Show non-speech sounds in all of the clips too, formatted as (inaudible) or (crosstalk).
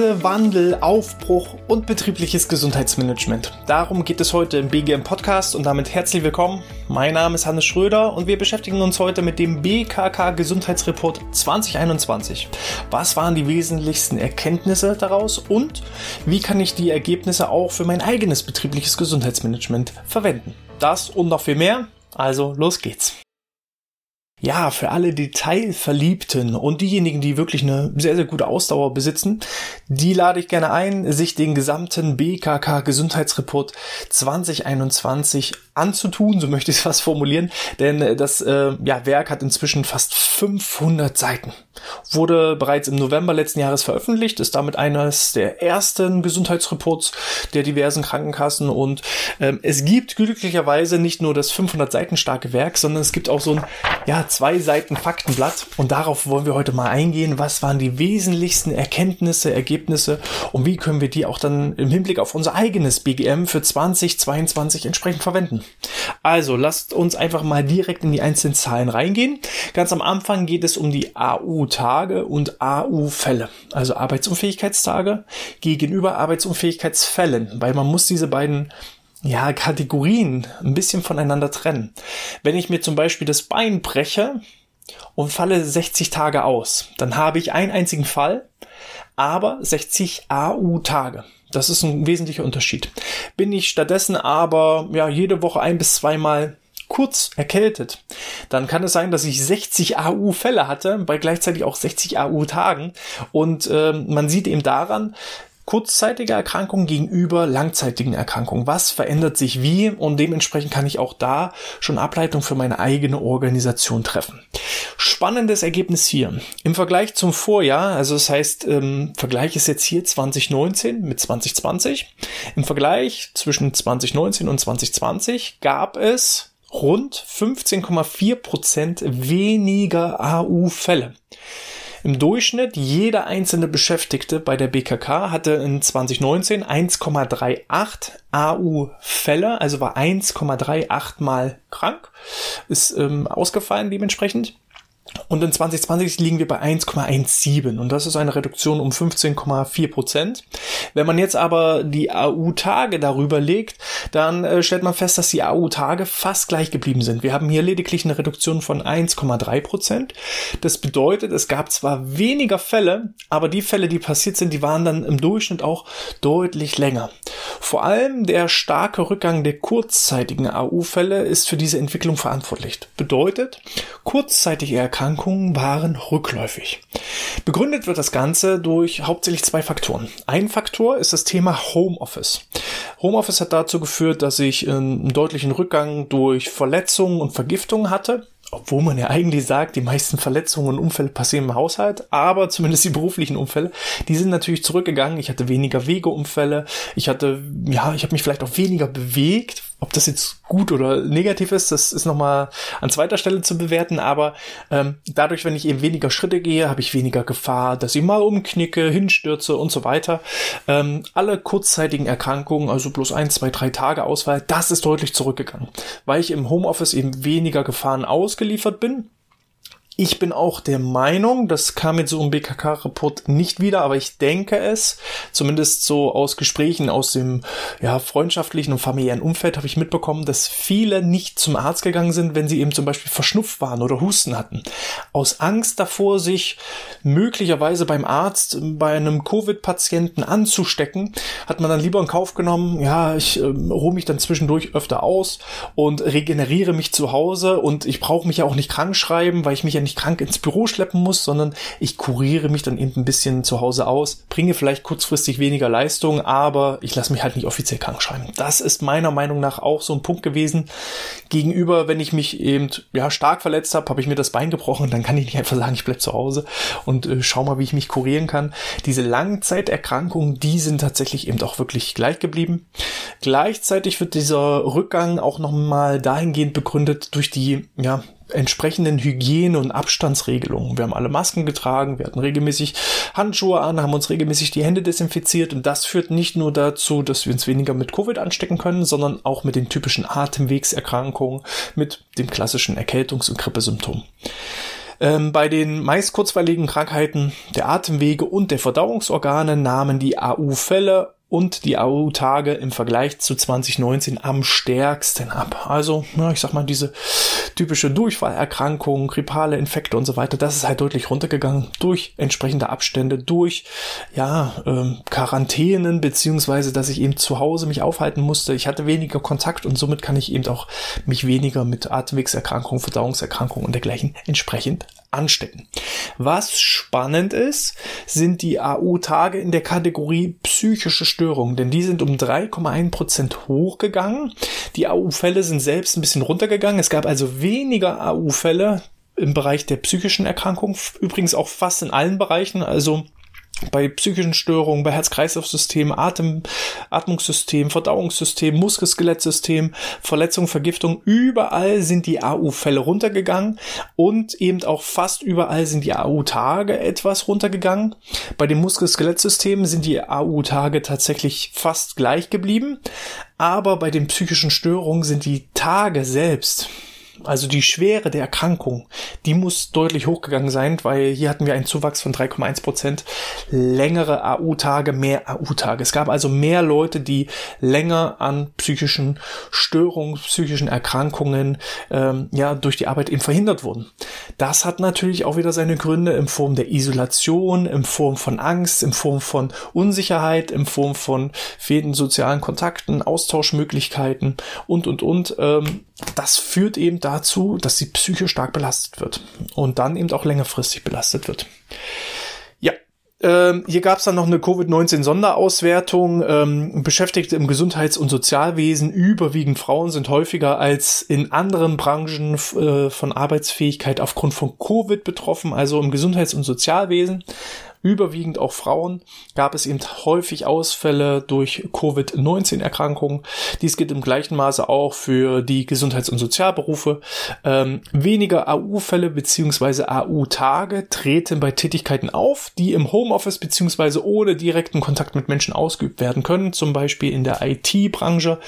Krise, Wandel, Aufbruch und betriebliches Gesundheitsmanagement. Darum geht es heute im BGM Podcast und damit herzlich willkommen. Mein Name ist Hannes Schröder und wir beschäftigen uns heute mit dem BKK Gesundheitsreport 2021. Was waren die wesentlichsten Erkenntnisse daraus und wie kann ich die Ergebnisse auch für mein eigenes betriebliches Gesundheitsmanagement verwenden? Das und noch viel mehr. Also los geht's. Ja, für alle Detailverliebten und diejenigen, die wirklich eine sehr, sehr gute Ausdauer besitzen, die lade ich gerne ein, sich den gesamten BKK Gesundheitsreport 2021 anzutun, so möchte ich es fast formulieren, denn das äh, ja, Werk hat inzwischen fast 500 Seiten. Wurde bereits im November letzten Jahres veröffentlicht, ist damit eines der ersten Gesundheitsreports der diversen Krankenkassen und ähm, es gibt glücklicherweise nicht nur das 500 Seiten starke Werk, sondern es gibt auch so ein ja, zwei Seiten Faktenblatt und darauf wollen wir heute mal eingehen. Was waren die wesentlichsten Erkenntnisse, Ergebnisse und wie können wir die auch dann im Hinblick auf unser eigenes BGM für 2022 entsprechend verwenden? Also lasst uns einfach mal direkt in die einzelnen Zahlen reingehen. Ganz am Anfang geht es um die AU-Tage und AU-Fälle, also Arbeitsunfähigkeitstage gegenüber Arbeitsunfähigkeitsfällen, weil man muss diese beiden ja, Kategorien ein bisschen voneinander trennen. Wenn ich mir zum Beispiel das Bein breche und falle 60 Tage aus, dann habe ich einen einzigen Fall, aber 60 AU-Tage. Das ist ein wesentlicher Unterschied. Bin ich stattdessen aber ja jede Woche ein bis zweimal kurz erkältet, dann kann es sein, dass ich 60 AU-Fälle hatte, bei gleichzeitig auch 60 AU-Tagen. Und äh, man sieht eben daran, kurzzeitige Erkrankungen gegenüber langzeitigen Erkrankungen. Was verändert sich wie? Und dementsprechend kann ich auch da schon Ableitung für meine eigene Organisation treffen. Spannendes Ergebnis hier. Im Vergleich zum Vorjahr, also das heißt, ähm, Vergleich ist jetzt hier 2019 mit 2020. Im Vergleich zwischen 2019 und 2020 gab es rund 15,4 Prozent weniger AU-Fälle. Im Durchschnitt jeder einzelne Beschäftigte bei der BKK hatte in 2019 1,38 AU-Fälle, also war 1,38 mal krank, ist ähm, ausgefallen dementsprechend. Und in 2020 liegen wir bei 1,17 und das ist eine Reduktion um 15,4 Prozent. Wenn man jetzt aber die AU-Tage darüber legt, dann äh, stellt man fest, dass die AU-Tage fast gleich geblieben sind. Wir haben hier lediglich eine Reduktion von 1,3 Prozent. Das bedeutet, es gab zwar weniger Fälle, aber die Fälle, die passiert sind, die waren dann im Durchschnitt auch deutlich länger. Vor allem der starke Rückgang der kurzzeitigen AU-Fälle ist für diese Entwicklung verantwortlich. Bedeutet, kurzzeitige Erkrankungen waren rückläufig. Begründet wird das Ganze durch hauptsächlich zwei Faktoren. Ein Faktor ist das Thema Homeoffice. Homeoffice hat dazu geführt, dass ich einen deutlichen Rückgang durch Verletzungen und Vergiftungen hatte obwohl man ja eigentlich sagt, die meisten Verletzungen und Unfälle passieren im Haushalt, aber zumindest die beruflichen Unfälle, die sind natürlich zurückgegangen. Ich hatte weniger Wegeunfälle, ich hatte, ja, ich habe mich vielleicht auch weniger bewegt, ob das jetzt gut oder negativ ist, das ist nochmal an zweiter Stelle zu bewerten, aber ähm, dadurch, wenn ich eben weniger Schritte gehe, habe ich weniger Gefahr, dass ich mal umknicke, hinstürze und so weiter. Ähm, alle kurzzeitigen Erkrankungen, also bloß ein, zwei, drei Tage Auswahl, das ist deutlich zurückgegangen, weil ich im Homeoffice eben weniger Gefahren ausgeliefert bin ich bin auch der Meinung, das kam jetzt so im BKK-Report nicht wieder, aber ich denke es, zumindest so aus Gesprächen aus dem ja, freundschaftlichen und familiären Umfeld habe ich mitbekommen, dass viele nicht zum Arzt gegangen sind, wenn sie eben zum Beispiel verschnupft waren oder Husten hatten. Aus Angst davor, sich möglicherweise beim Arzt bei einem Covid-Patienten anzustecken, hat man dann lieber in Kauf genommen, ja, ich äh, ruhe mich dann zwischendurch öfter aus und regeneriere mich zu Hause und ich brauche mich ja auch nicht krank schreiben, weil ich mich ja nicht nicht krank ins Büro schleppen muss, sondern ich kuriere mich dann eben ein bisschen zu Hause aus, bringe vielleicht kurzfristig weniger Leistung, aber ich lasse mich halt nicht offiziell krank schreiben. Das ist meiner Meinung nach auch so ein Punkt gewesen. Gegenüber, wenn ich mich eben ja stark verletzt habe, habe ich mir das Bein gebrochen, dann kann ich nicht einfach sagen, ich bleib zu Hause und äh, schau mal, wie ich mich kurieren kann. Diese Langzeiterkrankungen, die sind tatsächlich eben auch wirklich gleich geblieben. Gleichzeitig wird dieser Rückgang auch nochmal dahingehend begründet durch die ja, entsprechenden Hygiene- und Abstandsregelungen. Wir haben alle Masken getragen, wir hatten regelmäßig Handschuhe an, haben uns regelmäßig die Hände desinfiziert und das führt nicht nur dazu, dass wir uns weniger mit Covid anstecken können, sondern auch mit den typischen Atemwegserkrankungen, mit dem klassischen Erkältungs- und Grippesymptom. Ähm, bei den meist kurzweiligen Krankheiten der Atemwege und der Verdauungsorgane nahmen die AU-Fälle und die AU-Tage im Vergleich zu 2019 am stärksten ab. Also, ja, ich sag mal, diese typische Durchfallerkrankung, grippale Infekte und so weiter, das ist halt deutlich runtergegangen durch entsprechende Abstände, durch, ja, ähm, Quarantänen, beziehungsweise, dass ich eben zu Hause mich aufhalten musste. Ich hatte weniger Kontakt und somit kann ich eben auch mich weniger mit Atemwegserkrankungen, Verdauungserkrankungen und dergleichen entsprechend anstecken. Was spannend ist, sind die AU-Tage in der Kategorie psychische Störungen, denn die sind um 3,1 Prozent hochgegangen. Die AU-Fälle sind selbst ein bisschen runtergegangen. Es gab also weniger AU-Fälle im Bereich der psychischen Erkrankung, übrigens auch fast in allen Bereichen, also bei psychischen Störungen, bei Herz-Kreislauf-System, Atem, Atmungssystem, Verdauungssystem, Muskel-Skelettsystem, Verletzung, Vergiftung, überall sind die AU-Fälle runtergegangen und eben auch fast überall sind die AU-Tage etwas runtergegangen. Bei dem Muskel-Skelettsystem sind die AU-Tage tatsächlich fast gleich geblieben, aber bei den psychischen Störungen sind die Tage selbst also die Schwere der Erkrankung, die muss deutlich hochgegangen sein, weil hier hatten wir einen Zuwachs von 3,1 Prozent, längere AU-Tage, mehr AU-Tage. Es gab also mehr Leute, die länger an psychischen Störungen, psychischen Erkrankungen ähm, ja durch die Arbeit eben verhindert wurden. Das hat natürlich auch wieder seine Gründe in Form der Isolation, in Form von Angst, in Form von Unsicherheit, in Form von fehlenden sozialen Kontakten, Austauschmöglichkeiten und und und. Ähm, das führt eben dazu, dass die Psyche stark belastet wird und dann eben auch längerfristig belastet wird. Ja, ähm, hier gab es dann noch eine Covid-19-Sonderauswertung. Ähm, Beschäftigte im Gesundheits- und Sozialwesen, überwiegend Frauen, sind häufiger als in anderen Branchen äh, von Arbeitsfähigkeit aufgrund von Covid betroffen, also im Gesundheits- und Sozialwesen überwiegend auch Frauen, gab es eben häufig Ausfälle durch Covid-19-Erkrankungen. Dies gilt im gleichen Maße auch für die Gesundheits- und Sozialberufe. Ähm, weniger AU-Fälle bzw. AU-Tage treten bei Tätigkeiten auf, die im Homeoffice bzw. ohne direkten Kontakt mit Menschen ausgeübt werden können, zum Beispiel in der IT-Branche.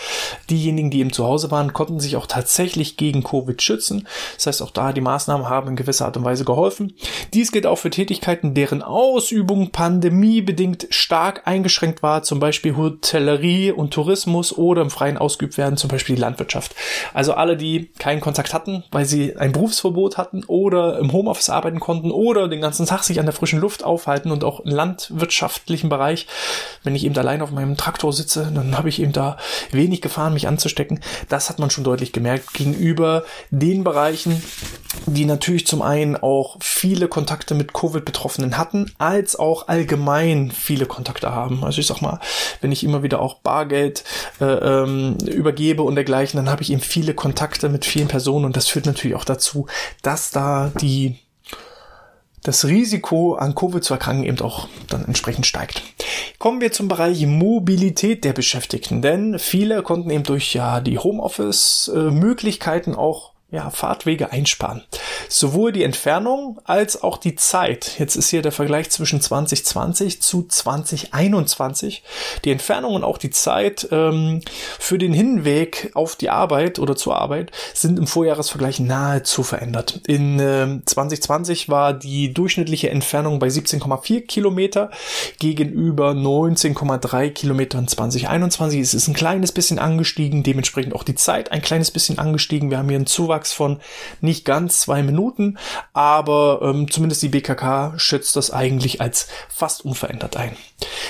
Diejenigen, die eben zu Hause waren, konnten sich auch tatsächlich gegen Covid schützen. Das heißt, auch da die Maßnahmen haben in gewisser Art und Weise geholfen. Dies gilt auch für Tätigkeiten, deren Aus Ausübung pandemiebedingt stark eingeschränkt war, zum Beispiel Hotellerie und Tourismus oder im Freien ausgeübt werden, zum Beispiel die Landwirtschaft. Also alle, die keinen Kontakt hatten, weil sie ein Berufsverbot hatten oder im Homeoffice arbeiten konnten oder den ganzen Tag sich an der frischen Luft aufhalten und auch im landwirtschaftlichen Bereich, wenn ich eben allein auf meinem Traktor sitze, dann habe ich eben da wenig Gefahren, mich anzustecken. Das hat man schon deutlich gemerkt gegenüber den Bereichen, die natürlich zum einen auch viele Kontakte mit Covid-Betroffenen hatten, als auch allgemein viele Kontakte haben. Also ich sag mal, wenn ich immer wieder auch Bargeld äh, ähm, übergebe und dergleichen, dann habe ich eben viele Kontakte mit vielen Personen und das führt natürlich auch dazu, dass da die das Risiko an Covid zu erkranken eben auch dann entsprechend steigt. Kommen wir zum Bereich Mobilität der Beschäftigten, denn viele konnten eben durch ja die Homeoffice äh, Möglichkeiten auch ja, Fahrtwege einsparen. Sowohl die Entfernung als auch die Zeit. Jetzt ist hier der Vergleich zwischen 2020 zu 2021. Die Entfernung und auch die Zeit ähm, für den Hinweg auf die Arbeit oder zur Arbeit sind im Vorjahresvergleich nahezu verändert. In äh, 2020 war die durchschnittliche Entfernung bei 17,4 Kilometer gegenüber 19,3 Kilometer in 2021. Es ist ein kleines bisschen angestiegen, dementsprechend auch die Zeit ein kleines bisschen angestiegen. Wir haben hier einen Zuwachs Zuwachs von nicht ganz zwei Minuten, aber ähm, zumindest die BKK schätzt das eigentlich als fast unverändert ein.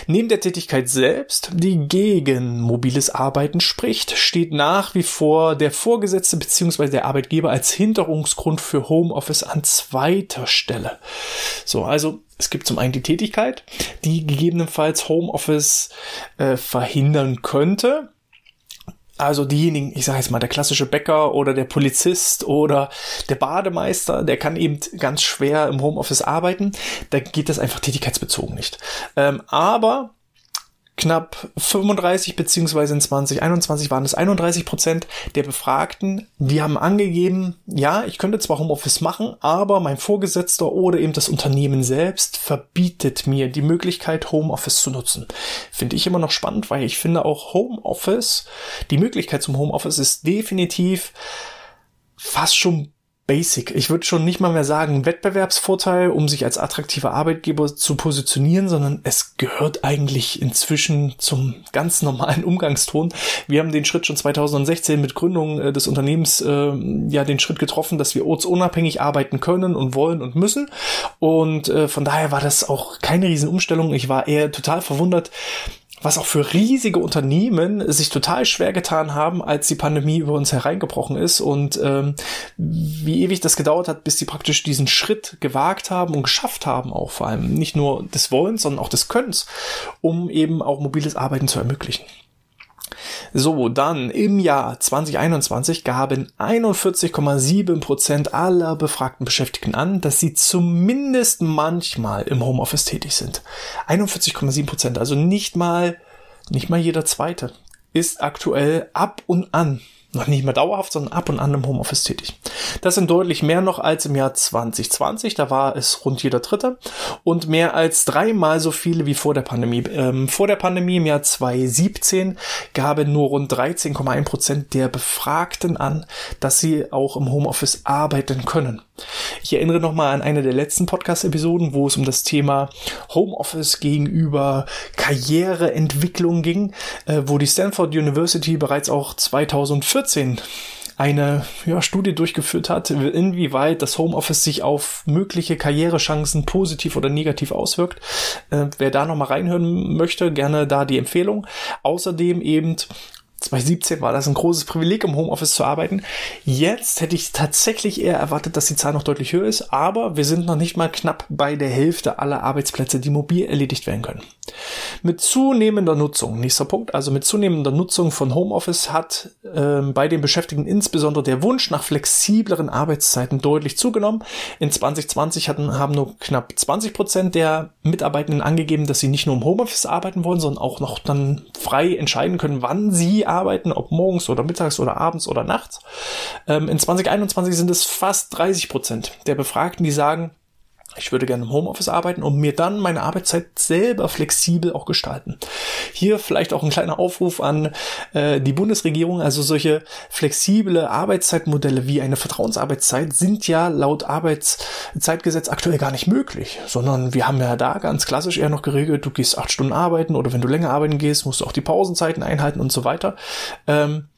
Neben der Tätigkeit selbst, die gegen mobiles Arbeiten spricht, steht nach wie vor der Vorgesetzte bzw. der Arbeitgeber als Hinderungsgrund für Homeoffice an zweiter Stelle. So, also es gibt zum einen die Tätigkeit, die gegebenenfalls Homeoffice äh, verhindern könnte. Also diejenigen, ich sage jetzt mal, der klassische Bäcker oder der Polizist oder der Bademeister, der kann eben ganz schwer im Homeoffice arbeiten. Da geht das einfach tätigkeitsbezogen nicht. Ähm, aber knapp 35 beziehungsweise in 2021 waren es 31 Prozent der Befragten, die haben angegeben, ja, ich könnte zwar Homeoffice machen, aber mein Vorgesetzter oder eben das Unternehmen selbst verbietet mir die Möglichkeit, Homeoffice zu nutzen. Finde ich immer noch spannend, weil ich finde auch Homeoffice, die Möglichkeit zum Homeoffice ist definitiv fast schon basic. Ich würde schon nicht mal mehr sagen Wettbewerbsvorteil, um sich als attraktiver Arbeitgeber zu positionieren, sondern es gehört eigentlich inzwischen zum ganz normalen (laughs) Umgangston. Wir haben den Schritt schon 2016 mit Gründung äh, des Unternehmens äh, ja den Schritt getroffen, dass wir ortsunabhängig arbeiten können und wollen und müssen. Und äh, von daher war das auch keine Riesenumstellung. Ich war eher total verwundert, was auch für riesige Unternehmen sich total schwer getan haben, als die Pandemie über uns hereingebrochen ist und ähm, wie ewig das gedauert hat, bis sie praktisch diesen Schritt gewagt haben und geschafft haben, auch vor allem nicht nur des Wollens, sondern auch des Könnens, um eben auch mobiles Arbeiten zu ermöglichen. So, dann im Jahr 2021 gaben 41,7 Prozent aller befragten Beschäftigten an, dass sie zumindest manchmal im Homeoffice tätig sind. 41,7 Prozent, also nicht mal, nicht mal jeder zweite ist aktuell ab und an noch nicht mehr dauerhaft, sondern ab und an im Homeoffice tätig. Das sind deutlich mehr noch als im Jahr 2020, da war es rund jeder Dritte und mehr als dreimal so viele wie vor der Pandemie. Ähm, vor der Pandemie im Jahr 2017 gaben nur rund 13,1 Prozent der Befragten an, dass sie auch im Homeoffice arbeiten können. Ich erinnere nochmal an eine der letzten Podcast-Episoden, wo es um das Thema Homeoffice gegenüber Karriereentwicklung ging, äh, wo die Stanford University bereits auch 2014 eine ja, Studie durchgeführt hat, inwieweit das Homeoffice sich auf mögliche Karrierechancen positiv oder negativ auswirkt. Äh, wer da nochmal reinhören möchte, gerne da die Empfehlung. Außerdem eben 2017 war das ein großes Privileg, im Homeoffice zu arbeiten. Jetzt hätte ich tatsächlich eher erwartet, dass die Zahl noch deutlich höher ist, aber wir sind noch nicht mal knapp bei der Hälfte aller Arbeitsplätze, die mobil erledigt werden können. Mit zunehmender Nutzung, nächster Punkt, also mit zunehmender Nutzung von Homeoffice hat äh, bei den Beschäftigten insbesondere der Wunsch nach flexibleren Arbeitszeiten deutlich zugenommen. In 2020 hatten, haben nur knapp 20 Prozent der Mitarbeitenden angegeben, dass sie nicht nur im Homeoffice arbeiten wollen, sondern auch noch dann frei entscheiden können, wann sie arbeiten, ob morgens oder mittags oder abends oder nachts. Ähm, in 2021 sind es fast 30 Prozent der Befragten, die sagen, ich würde gerne im Homeoffice arbeiten und mir dann meine Arbeitszeit selber flexibel auch gestalten. Hier vielleicht auch ein kleiner Aufruf an äh, die Bundesregierung. Also solche flexible Arbeitszeitmodelle wie eine Vertrauensarbeitszeit sind ja laut Arbeitszeitgesetz aktuell gar nicht möglich, sondern wir haben ja da ganz klassisch eher noch geregelt, du gehst acht Stunden arbeiten oder wenn du länger arbeiten gehst, musst du auch die Pausenzeiten einhalten und so weiter. Ähm,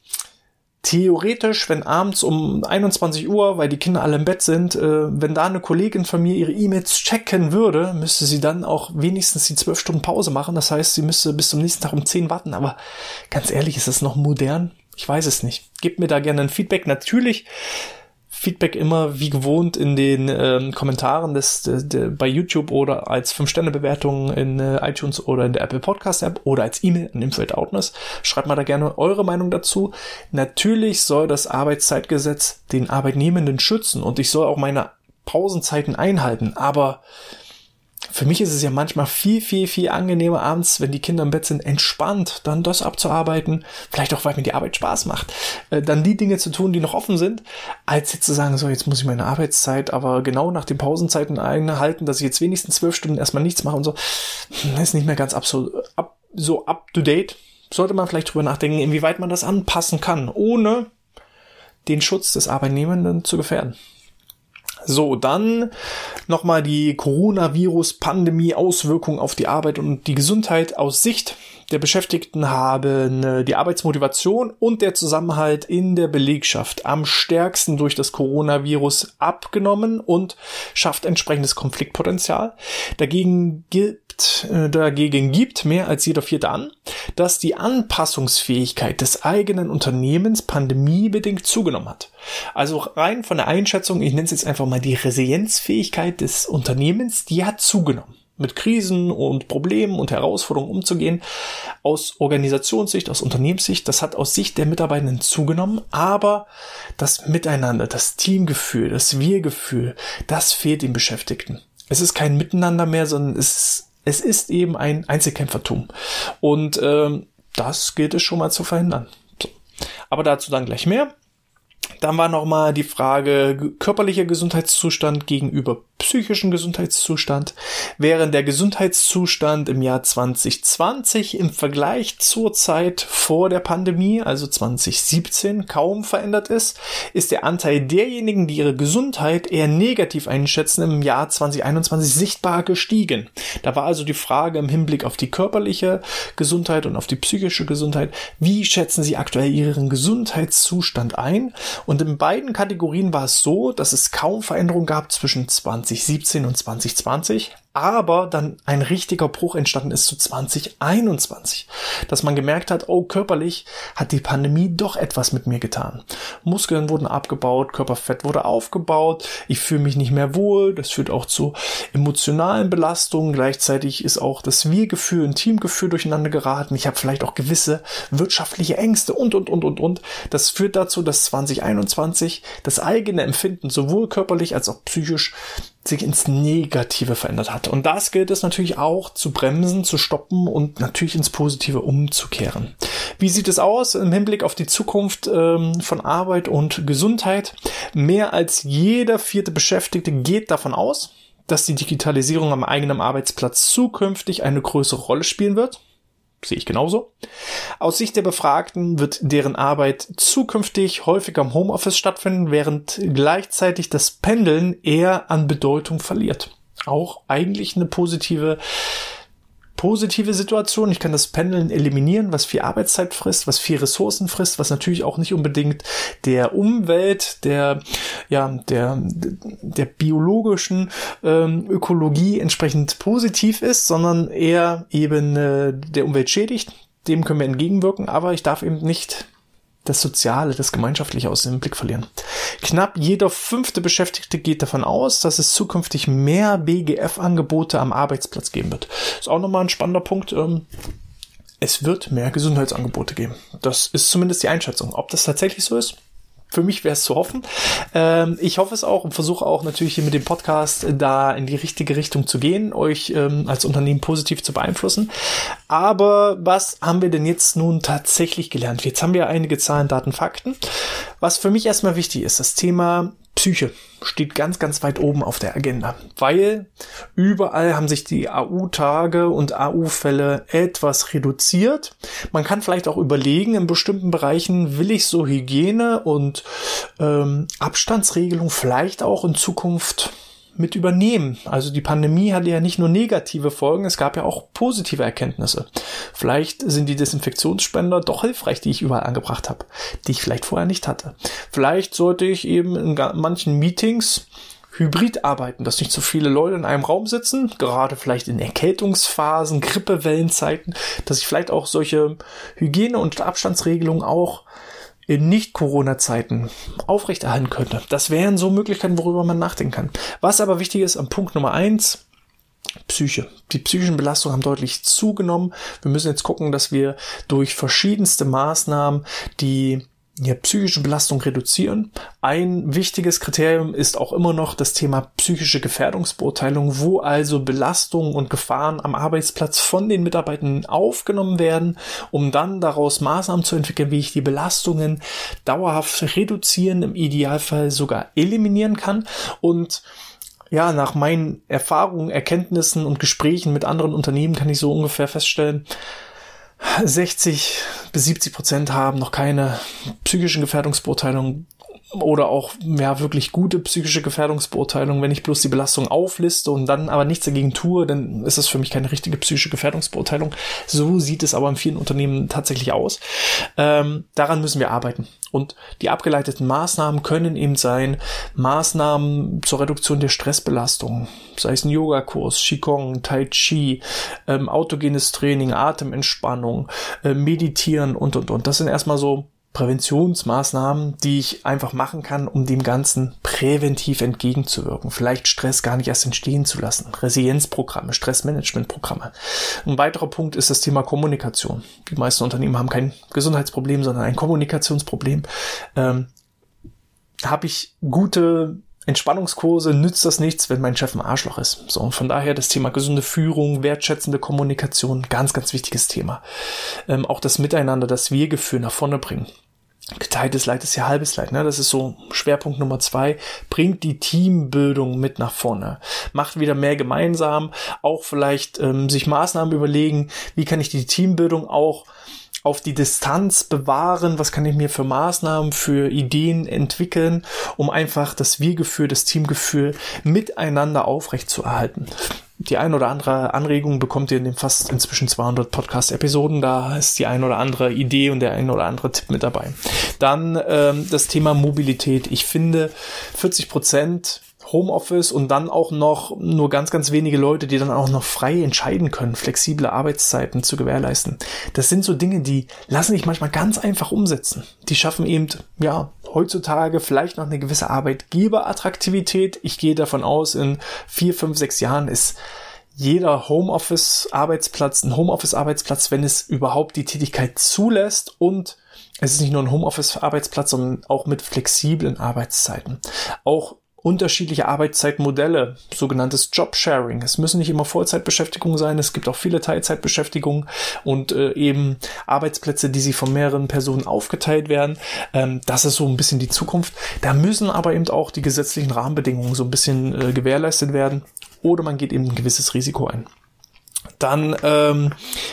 theoretisch, wenn abends um 21 Uhr, weil die Kinder alle im Bett sind, äh, wenn da eine Kollegin von mir ihre E-Mails checken würde, müsste sie dann auch wenigstens die 12 Stunden Pause machen. Das heißt, sie müsste bis zum nächsten Tag um 10 warten. Aber ganz ehrlich, ist das noch modern? Ich weiß es nicht. Gebt mir da gerne ein Feedback. Natürlich Feedback immer wie gewohnt in den ähm, Kommentaren des, des, des, bei YouTube oder als 5-Sterne-Bewertung in äh, iTunes oder in der Apple Podcast App oder als E-Mail an Info@outness. Schreibt mal da gerne eure Meinung dazu. Natürlich soll das Arbeitszeitgesetz den Arbeitnehmenden schützen und ich soll auch meine Pausenzeiten einhalten, aber für mich ist es ja manchmal viel, viel, viel angenehmer abends, wenn die Kinder im Bett sind, entspannt dann das abzuarbeiten, vielleicht auch, weil mir die Arbeit Spaß macht, äh, dann die Dinge zu tun, die noch offen sind, als jetzt zu sagen, so, jetzt muss ich meine Arbeitszeit aber genau nach den Pausenzeiten einhalten, dass ich jetzt wenigstens zwölf Stunden erstmal nichts mache und so, hm, ist nicht mehr ganz absolut, ab, so up to date. Sollte man vielleicht drüber nachdenken, inwieweit man das anpassen kann, ohne den Schutz des Arbeitnehmenden zu gefährden. So, dann nochmal die Coronavirus-Pandemie-Auswirkungen auf die Arbeit und die Gesundheit aus Sicht der Beschäftigten haben äh, die Arbeitsmotivation und der Zusammenhalt in der Belegschaft am stärksten durch das Coronavirus abgenommen und schafft entsprechendes Konfliktpotenzial. Dagegen gibt, äh, dagegen gibt mehr als jeder Vierte an, dass die Anpassungsfähigkeit des eigenen Unternehmens pandemiebedingt zugenommen hat. Also rein von der Einschätzung, ich nenne es jetzt einfach mal die Resilienzfähigkeit des Unternehmens, die hat zugenommen mit Krisen und Problemen und Herausforderungen umzugehen. Aus Organisationssicht, aus Unternehmenssicht, das hat aus Sicht der Mitarbeitenden zugenommen, aber das Miteinander, das Teamgefühl, das Wir-Gefühl, das fehlt den Beschäftigten. Es ist kein Miteinander mehr, sondern es ist, es ist eben ein Einzelkämpfertum. Und ähm, das gilt es schon mal zu verhindern. So. Aber dazu dann gleich mehr. Dann war noch mal die Frage körperlicher Gesundheitszustand gegenüber psychischen Gesundheitszustand, während der Gesundheitszustand im Jahr 2020 im Vergleich zur Zeit vor der Pandemie, also 2017, kaum verändert ist, ist der Anteil derjenigen, die ihre Gesundheit eher negativ einschätzen, im Jahr 2021 sichtbar gestiegen. Da war also die Frage im Hinblick auf die körperliche Gesundheit und auf die psychische Gesundheit, wie schätzen Sie aktuell Ihren Gesundheitszustand ein? Und in beiden Kategorien war es so, dass es kaum Veränderungen gab zwischen 20 2017 und 2020 aber dann ein richtiger Bruch entstanden ist zu 2021, dass man gemerkt hat, oh, körperlich hat die Pandemie doch etwas mit mir getan. Muskeln wurden abgebaut, Körperfett wurde aufgebaut, ich fühle mich nicht mehr wohl, das führt auch zu emotionalen Belastungen, gleichzeitig ist auch das Wir-Gefühl, ein Teamgefühl durcheinander geraten, ich habe vielleicht auch gewisse wirtschaftliche Ängste und, und, und, und, und. Das führt dazu, dass 2021 das eigene Empfinden sowohl körperlich als auch psychisch sich ins Negative verändert hat. Und das gilt es natürlich auch zu bremsen, zu stoppen und natürlich ins Positive umzukehren. Wie sieht es aus im Hinblick auf die Zukunft ähm, von Arbeit und Gesundheit? Mehr als jeder vierte Beschäftigte geht davon aus, dass die Digitalisierung am eigenen Arbeitsplatz zukünftig eine größere Rolle spielen wird sehe ich genauso. Aus Sicht der Befragten wird deren Arbeit zukünftig häufiger im Homeoffice stattfinden, während gleichzeitig das Pendeln eher an Bedeutung verliert. Auch eigentlich eine positive positive Situation. Ich kann das Pendeln eliminieren, was viel Arbeitszeit frisst, was viel Ressourcen frisst, was natürlich auch nicht unbedingt der Umwelt, der, ja, der, der biologischen ähm, Ökologie entsprechend positiv ist, sondern eher eben äh, der Umwelt schädigt. Dem können wir entgegenwirken, aber ich darf eben nicht das Soziale, das Gemeinschaftliche aus dem Blick verlieren. Knapp jeder fünfte Beschäftigte geht davon aus, dass es zukünftig mehr BGF-Angebote am Arbeitsplatz geben wird. Ist auch nochmal ein spannender Punkt. Ähm, es wird mehr Gesundheitsangebote geben. Das ist zumindest die Einschätzung. Ob das tatsächlich so ist, für mich wäre es zu hoffen. Ähm, ich hoffe es auch und versuche auch natürlich hier mit dem Podcast da in die richtige Richtung zu gehen, euch ähm, als Unternehmen positiv zu beeinflussen. Aber was haben wir denn jetzt nun tatsächlich gelernt? Jetzt haben wir einige Zahlen, Daten, Fakten. Was für mich erstmal wichtig ist, das Thema Psyche steht ganz, ganz weit oben auf der Agenda, weil überall haben sich die AU-Tage und AU-Fälle etwas reduziert. Man kann vielleicht auch überlegen, in bestimmten Bereichen will ich so Hygiene und ähm, Abstandsregelung vielleicht auch in Zukunft mit übernehmen. Also die Pandemie hatte ja nicht nur negative Folgen, es gab ja auch positive Erkenntnisse. Vielleicht sind die Desinfektionsspender doch hilfreich, die ich überall angebracht habe, die ich vielleicht vorher nicht hatte. Vielleicht sollte ich eben in manchen Meetings hybrid arbeiten, dass nicht so viele Leute in einem Raum sitzen, gerade vielleicht in Erkältungsphasen, Grippewellenzeiten, dass ich vielleicht auch solche Hygiene- und Abstandsregelungen auch in Nicht-Corona-Zeiten aufrechterhalten könnte. Das wären so Möglichkeiten, worüber man nachdenken kann. Was aber wichtig ist am Punkt Nummer eins, Psyche. Die psychischen Belastungen haben deutlich zugenommen. Wir müssen jetzt gucken, dass wir durch verschiedenste Maßnahmen die ja, psychische Belastung reduzieren. Ein wichtiges Kriterium ist auch immer noch das Thema psychische Gefährdungsbeurteilung, wo also Belastungen und Gefahren am Arbeitsplatz von den Mitarbeitern aufgenommen werden, um dann daraus Maßnahmen zu entwickeln, wie ich die Belastungen dauerhaft reduzieren, im Idealfall sogar eliminieren kann und ja, nach meinen Erfahrungen, Erkenntnissen und Gesprächen mit anderen Unternehmen kann ich so ungefähr feststellen, 60 bis 70 Prozent haben noch keine psychischen Gefährdungsbeurteilungen oder auch ja wirklich gute psychische Gefährdungsbeurteilung. Wenn ich bloß die Belastung aufliste und dann aber nichts dagegen tue, dann ist das für mich keine richtige psychische Gefährdungsbeurteilung. So sieht es aber in vielen Unternehmen tatsächlich aus. Ähm, daran müssen wir arbeiten. Und die abgeleiteten Maßnahmen können eben sein Maßnahmen zur Reduktion der Stressbelastung, sei es ein Yogakurs, Qigong, Tai Chi, ähm, autogenes Training, Atementspannung, äh, Meditieren und und und. Das sind erstmal so Präventionsmaßnahmen, die ich einfach machen kann, um dem Ganzen präventiv entgegenzuwirken. Vielleicht Stress gar nicht erst entstehen zu lassen. Resilienzprogramme, Stressmanagementprogramme. Ein weiterer Punkt ist das Thema Kommunikation. Die meisten Unternehmen haben kein Gesundheitsproblem, sondern ein Kommunikationsproblem. Ähm, Habe ich gute Entspannungskurse nützt das nichts, wenn mein Chef ein Arschloch ist. So, und von daher das Thema gesunde Führung, wertschätzende Kommunikation, ganz, ganz wichtiges Thema. Ähm, auch das Miteinander, das Wir-Gefühl nach vorne bringen geteiltes Leid ist ja halbes Leid. Ne? Das ist so Schwerpunkt Nummer zwei. Bringt die Teambildung mit nach vorne. Macht wieder mehr gemeinsam. Auch vielleicht ähm, sich Maßnahmen überlegen. Wie kann ich die Teambildung auch auf die Distanz bewahren? Was kann ich mir für Maßnahmen, für Ideen entwickeln, um einfach das Wir-Gefühl, das Teamgefühl miteinander aufrechtzuerhalten? die ein oder andere Anregung bekommt ihr in den fast inzwischen 200 Podcast-Episoden. Da ist die ein oder andere Idee und der ein oder andere Tipp mit dabei. Dann ähm, das Thema Mobilität. Ich finde 40 Prozent Homeoffice und dann auch noch nur ganz, ganz wenige Leute, die dann auch noch frei entscheiden können, flexible Arbeitszeiten zu gewährleisten. Das sind so Dinge, die lassen sich manchmal ganz einfach umsetzen. Die schaffen eben, ja, heutzutage vielleicht noch eine gewisse Arbeitgeberattraktivität. Ich gehe davon aus, in vier, fünf, sechs Jahren ist jeder Homeoffice-Arbeitsplatz ein Homeoffice-Arbeitsplatz, wenn es überhaupt die Tätigkeit zulässt und es ist nicht nur ein Homeoffice-Arbeitsplatz, sondern auch mit flexiblen Arbeitszeiten. Auch unterschiedliche Arbeitszeitmodelle, sogenanntes Jobsharing. Es müssen nicht immer Vollzeitbeschäftigungen sein, es gibt auch viele Teilzeitbeschäftigungen und äh, eben Arbeitsplätze, die sie von mehreren Personen aufgeteilt werden. Ähm, das ist so ein bisschen die Zukunft. Da müssen aber eben auch die gesetzlichen Rahmenbedingungen so ein bisschen äh, gewährleistet werden oder man geht eben ein gewisses Risiko ein. Dann, ähm,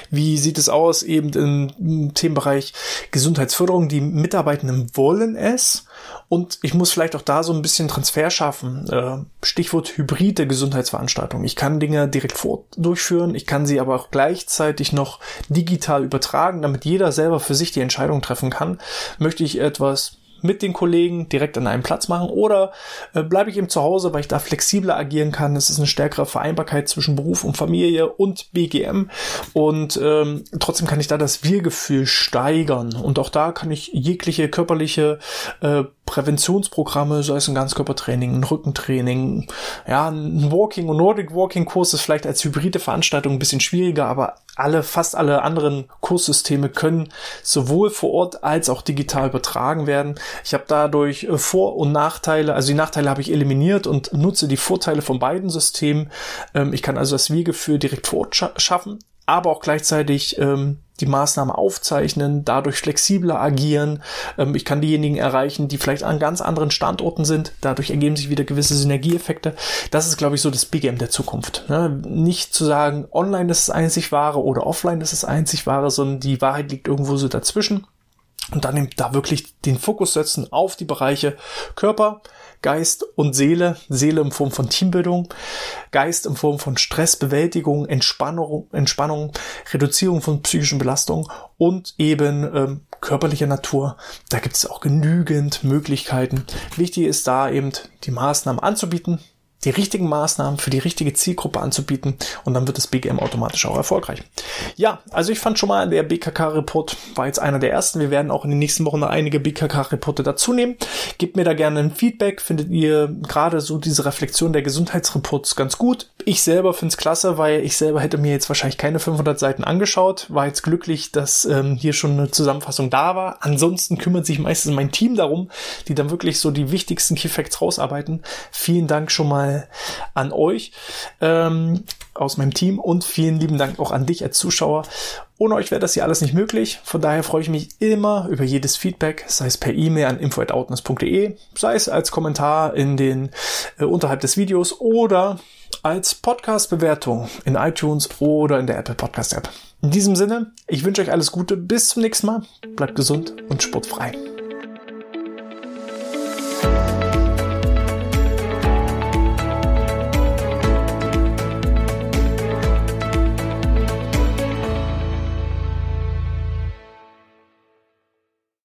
wie sieht es aus eben im Themenbereich Gesundheitsförderung? Die Mitarbeitenden wollen es und ich muss vielleicht auch da so ein bisschen Transfer schaffen. Äh, Stichwort hybride Gesundheitsveranstaltung. Ich kann Dinge direkt vor durchführen, ich kann sie aber auch gleichzeitig noch digital übertragen, damit jeder selber für sich die Entscheidung treffen kann. Möchte ich etwas mit den Kollegen direkt an einem Platz machen oder äh, bleibe ich eben zu Hause, weil ich da flexibler agieren kann. Es ist eine stärkere Vereinbarkeit zwischen Beruf und Familie und BGM und ähm, trotzdem kann ich da das Wir-Gefühl steigern und auch da kann ich jegliche körperliche äh, Präventionsprogramme, sei es ein Ganzkörpertraining, ein Rückentraining, ja, ein Walking- und Nordic Walking-Kurs ist vielleicht als hybride Veranstaltung ein bisschen schwieriger, aber alle, fast alle anderen Kurssysteme können sowohl vor Ort als auch digital übertragen werden. Ich habe dadurch äh, Vor- und Nachteile, also die Nachteile habe ich eliminiert und nutze die Vorteile von beiden Systemen. Ähm, ich kann also das Wiegefühl direkt vor Ort schaffen, aber auch gleichzeitig ähm, die Maßnahme aufzeichnen, dadurch flexibler agieren. Ähm, ich kann diejenigen erreichen, die vielleicht an ganz anderen Standorten sind. Dadurch ergeben sich wieder gewisse Synergieeffekte. Das ist, glaube ich, so das Big M der Zukunft. Ne? Nicht zu sagen, online ist das einzig wahre oder offline ist das einzig wahre, sondern die Wahrheit liegt irgendwo so dazwischen. Und dann da wirklich den Fokus setzen auf die Bereiche Körper, Geist und Seele. Seele in Form von Teambildung, Geist in Form von Stressbewältigung, Entspannung, Entspannung, Reduzierung von psychischen Belastungen und eben ähm, körperlicher Natur. Da gibt es auch genügend Möglichkeiten. Wichtig ist da eben die Maßnahmen anzubieten, die richtigen Maßnahmen für die richtige Zielgruppe anzubieten und dann wird das BGM automatisch auch erfolgreich. Ja, also ich fand schon mal, der BKK-Report war jetzt einer der ersten. Wir werden auch in den nächsten Wochen noch einige BKK-Reporte dazu nehmen. Gebt mir da gerne ein Feedback. Findet ihr gerade so diese Reflexion der Gesundheitsreports ganz gut? Ich selber finde es klasse, weil ich selber hätte mir jetzt wahrscheinlich keine 500 Seiten angeschaut. War jetzt glücklich, dass ähm, hier schon eine Zusammenfassung da war. Ansonsten kümmert sich meistens mein Team darum, die dann wirklich so die wichtigsten Key Facts rausarbeiten. Vielen Dank schon mal an euch ähm, aus meinem Team und vielen lieben Dank auch an dich als Zuschauer. Ohne euch wäre das hier alles nicht möglich. Von daher freue ich mich immer über jedes Feedback, sei es per E-Mail an info@outness.de, sei es als Kommentar in den äh, unterhalb des Videos oder als Podcast-Bewertung in iTunes oder in der Apple Podcast App. In diesem Sinne, ich wünsche euch alles Gute, bis zum nächsten Mal, bleibt gesund und sportfrei.